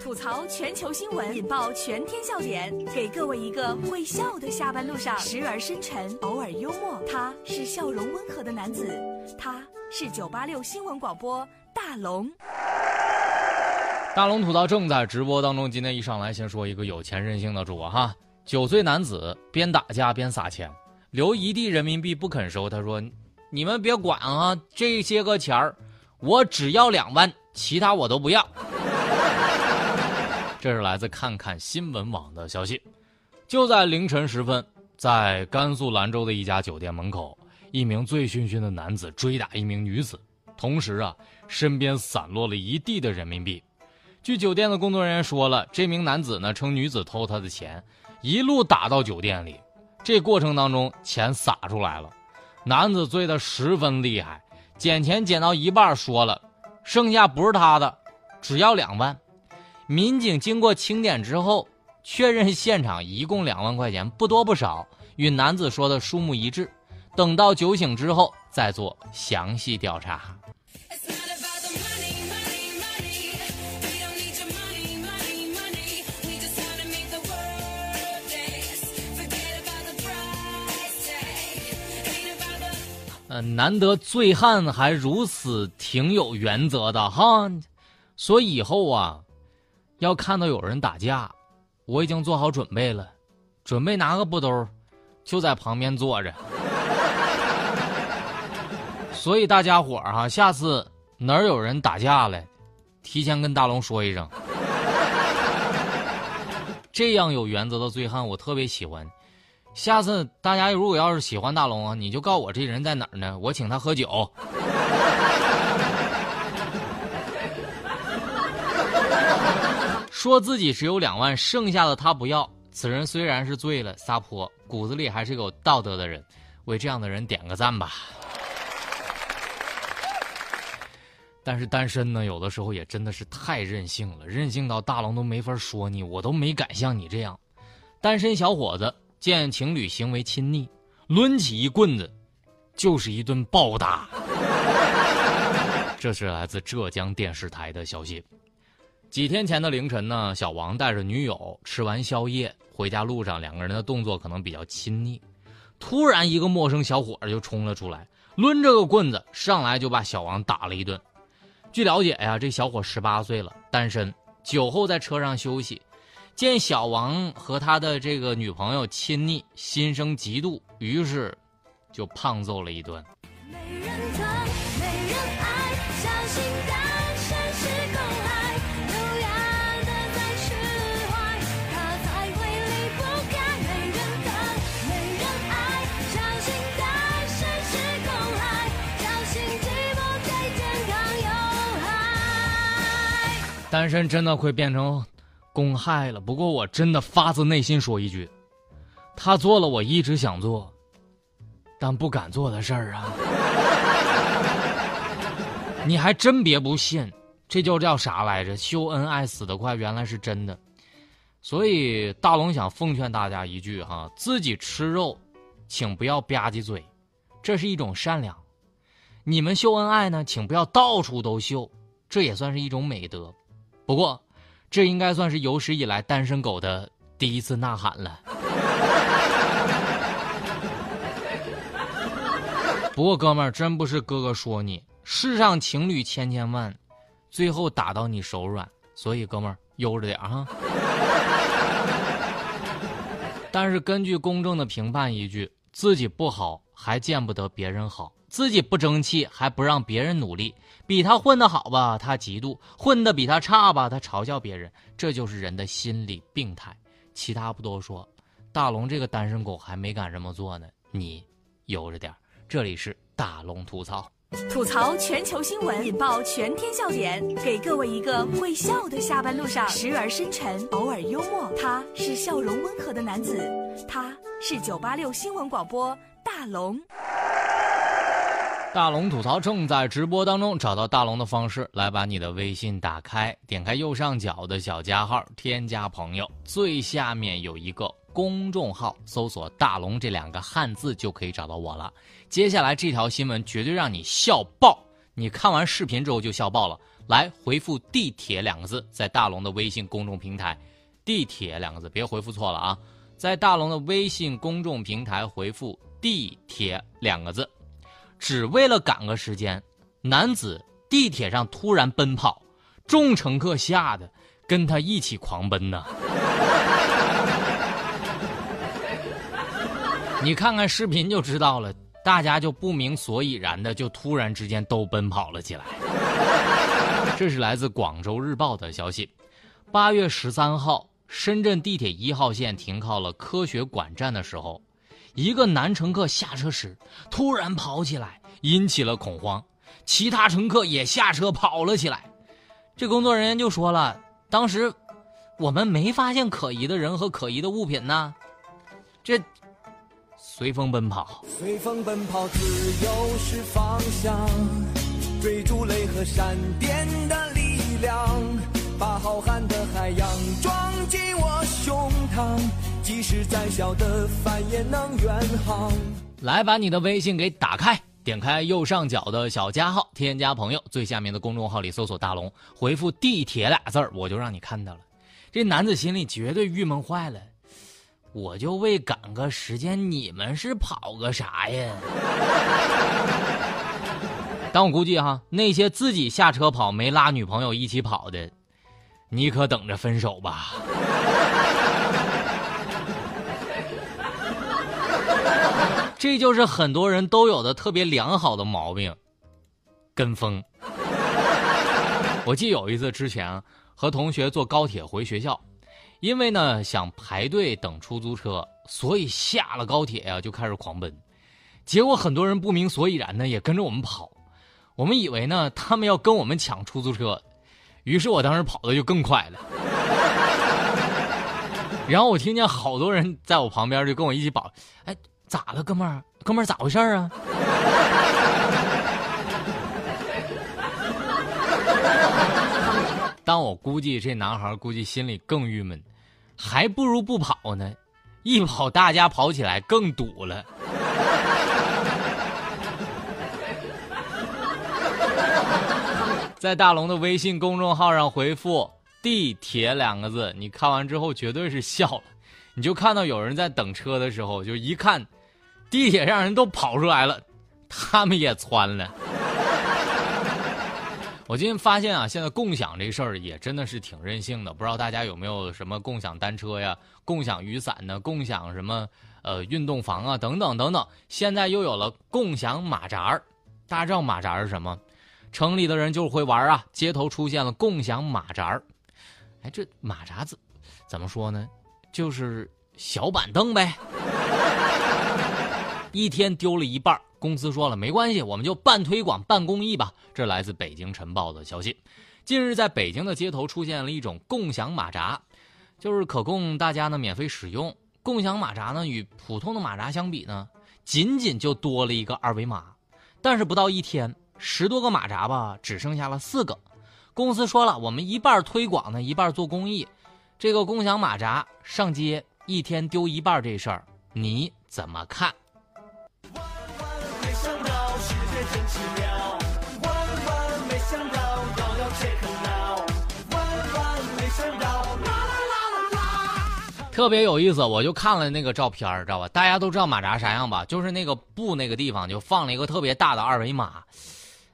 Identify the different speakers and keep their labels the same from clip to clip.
Speaker 1: 吐槽全球新闻，引爆全天笑点，给各位一个会笑的下班路上，时而深沉，偶尔幽默。他是笑容温和的男子，他是九八六新闻广播大龙。
Speaker 2: 大龙吐槽正在直播当中。今天一上来先说一个有钱任性的主播哈，九岁男子边打架边撒钱，留一地人民币不肯收。他说：“你们别管啊，这些个钱儿，我只要两万，其他我都不要。”这是来自看看新闻网的消息。就在凌晨时分，在甘肃兰州的一家酒店门口，一名醉醺醺的男子追打一名女子，同时啊，身边散落了一地的人民币。据酒店的工作人员说了，这名男子呢称女子偷他的钱，一路打到酒店里，这过程当中钱洒出来了，男子醉得十分厉害，捡钱捡到一半说了，剩下不是他的，只要两万。民警经过清点之后，确认现场一共两万块钱，不多不少，与男子说的数目一致。等到酒醒之后再做详细调查。呃，难得醉汉还如此挺有原则的哈，所以以后啊，要看到有人打架，我已经做好准备了，准备拿个布兜，就在旁边坐着。所以大家伙儿哈，下次哪儿有人打架了，提前跟大龙说一声。这样有原则的醉汉，我特别喜欢。下次大家如果要是喜欢大龙啊，你就告诉我这人在哪儿呢？我请他喝酒。说自己只有两万，剩下的他不要。此人虽然是醉了撒泼，骨子里还是有道德的人。为这样的人点个赞吧。但是单身呢，有的时候也真的是太任性了，任性到大龙都没法说你，我都没敢像你这样。单身小伙子。见情侣行为亲昵，抡起一棍子，就是一顿暴打。这是来自浙江电视台的消息。几天前的凌晨呢，小王带着女友吃完宵夜回家路上，两个人的动作可能比较亲昵。突然，一个陌生小伙就冲了出来，抡着个棍子上来就把小王打了一顿。据了解呀，这小伙十八岁了，单身，酒后在车上休息。见小王和他的这个女朋友亲昵，心生嫉妒，于是就胖揍了一顿。单身真的会变成。公害了，不过我真的发自内心说一句，他做了我一直想做，但不敢做的事儿啊！你还真别不信，这就叫啥来着？秀恩爱死得快，原来是真的。所以大龙想奉劝大家一句哈：自己吃肉，请不要吧唧嘴，这是一种善良；你们秀恩爱呢，请不要到处都秀，这也算是一种美德。不过。这应该算是有史以来单身狗的第一次呐喊了。不过哥们儿，真不是哥哥说你，世上情侣千千万，最后打到你手软，所以哥们儿悠着点哈。但是根据公正的评判一句，自己不好还见不得别人好。自己不争气，还不让别人努力，比他混得好吧，他嫉妒；混得比他差吧，他嘲笑别人。这就是人的心理病态。其他不多说，大龙这个单身狗还没敢这么做呢。你悠着点这里是大龙吐槽，
Speaker 1: 吐槽全球新闻，引爆全天笑点，给各位一个会笑的下班路上，时而深沉，偶尔幽默。他是笑容温和的男子，他是九八六新闻广播大龙。
Speaker 2: 大龙吐槽正在直播当中，找到大龙的方式来把你的微信打开，点开右上角的小加号，添加朋友，最下面有一个公众号，搜索“大龙”这两个汉字就可以找到我了。接下来这条新闻绝对让你笑爆，你看完视频之后就笑爆了。来回复“地铁”两个字，在大龙的微信公众平台，“地铁”两个字别回复错了啊，在大龙的微信公众平台回复“地铁”两个字，只为了赶个时间，男子地铁上突然奔跑，众乘客吓得跟他一起狂奔呢。你看看视频就知道了，大家就不明所以然的就突然之间都奔跑了起来。这是来自广州日报的消息。八月十三号，深圳地铁一号线停靠了科学馆站的时候，一个男乘客下车时突然跑起来，引起了恐慌，其他乘客也下车跑了起来。这工作人员就说了，当时我们没发现可疑的人和可疑的物品呢。这。随风奔跑，随风奔跑，自由是方向，追逐雷和闪电的力量，把浩瀚的海洋装，即使再小的帆也能远航。来，把你的微信给打开，点开右上角的小加号，添加朋友，最下面的公众号里搜索“大龙”，回复“地铁”俩字儿，我就让你看到了。这男子心里绝对郁闷坏了。我就为赶个时间，你们是跑个啥呀？但我估计哈，那些自己下车跑没拉女朋友一起跑的，你可等着分手吧。这就是很多人都有的特别良好的毛病——跟风。我记有一次之前和同学坐高铁回学校。因为呢想排队等出租车，所以下了高铁呀就开始狂奔，结果很多人不明所以然呢也跟着我们跑，我们以为呢他们要跟我们抢出租车，于是我当时跑的就更快了。然后我听见好多人在我旁边就跟我一起跑，哎，咋了哥们儿？哥们儿咋回事啊？但我估计这男孩估计心里更郁闷，还不如不跑呢，一跑大家跑起来更堵了。在大龙的微信公众号上回复“地铁”两个字，你看完之后绝对是笑了。你就看到有人在等车的时候，就一看地铁上人都跑出来了，他们也窜了。我今天发现啊，现在共享这事儿也真的是挺任性的。不知道大家有没有什么共享单车呀、共享雨伞呢、共享什么呃运动房啊等等等等。现在又有了共享马扎儿，大家知道马扎儿是什么？城里的人就会玩啊，街头出现了共享马扎儿。哎，这马扎子怎么说呢？就是小板凳呗。一天丢了一半。公司说了没关系，我们就半推广、半公益吧。这来自《北京晨报》的消息。近日，在北京的街头出现了一种共享马扎，就是可供大家呢免费使用。共享马扎呢，与普通的马扎相比呢，仅仅就多了一个二维码。但是不到一天，十多个马扎吧，只剩下了四个。公司说了，我们一半推广呢，一半做公益。这个共享马扎上街一天丢一半这事儿，你怎么看？万万
Speaker 3: 没想到，世界真奇妙！万万没想到，要要切克闹！万万没想到，啦啦啦啦啦
Speaker 2: 特别有意思，我就看了那个照片知道吧？大家都知道马扎啥样吧？就是那个布那个地方就放了一个特别大的二维码。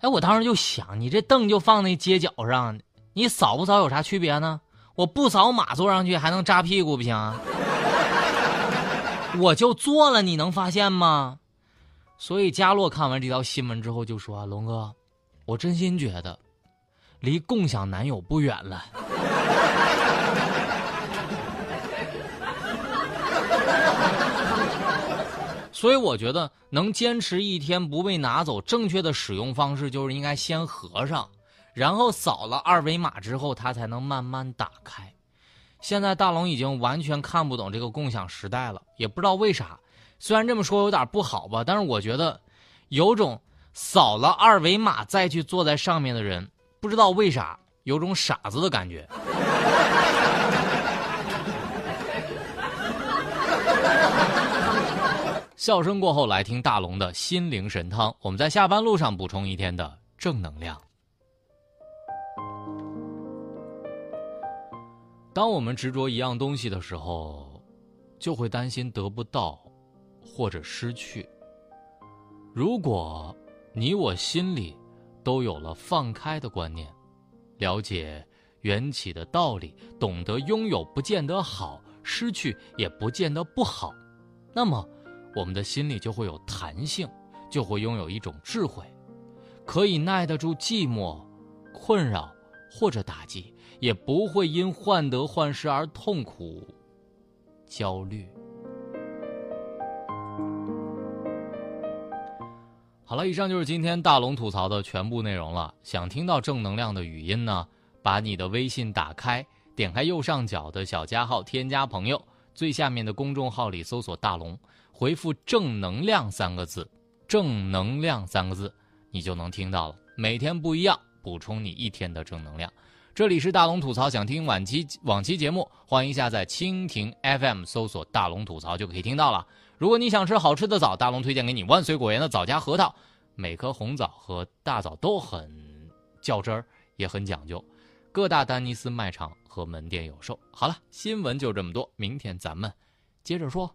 Speaker 2: 哎，我当时就想，你这凳就放那街角上，你扫不扫有啥区别呢？我不扫码坐上去还能扎屁股不行？我就坐了，你能发现吗？所以佳洛看完这条新闻之后就说：“龙哥，我真心觉得，离共享男友不远了。”所以我觉得能坚持一天不被拿走，正确的使用方式就是应该先合上，然后扫了二维码之后，它才能慢慢打开。现在大龙已经完全看不懂这个共享时代了，也不知道为啥。虽然这么说有点不好吧，但是我觉得有种扫了二维码再去坐在上面的人，不知道为啥有种傻子的感觉。笑声过后，来听大龙的心灵神汤。我们在下班路上补充一天的正能量。当我们执着一样东西的时候，就会担心得不到，或者失去。如果你我心里都有了放开的观念，了解缘起的道理，懂得拥有不见得好，失去也不见得不好，那么我们的心里就会有弹性，就会拥有一种智慧，可以耐得住寂寞、困扰或者打击。也不会因患得患失而痛苦、焦虑。好了，以上就是今天大龙吐槽的全部内容了。想听到正能量的语音呢？把你的微信打开，点开右上角的小加号，添加朋友，最下面的公众号里搜索“大龙”，回复“正能量”三个字，“正能量”三个字，你就能听到了。每天不一样，补充你一天的正能量。这里是大龙吐槽，想听往期往期节目，欢迎下载蜻蜓 FM，搜索“大龙吐槽”就可以听到了。如果你想吃好吃的枣，大龙推荐给你万岁果园的枣夹核桃，每颗红枣和大枣都很较真儿，也很讲究，各大丹尼斯卖场和门店有售。好了，新闻就这么多，明天咱们接着说。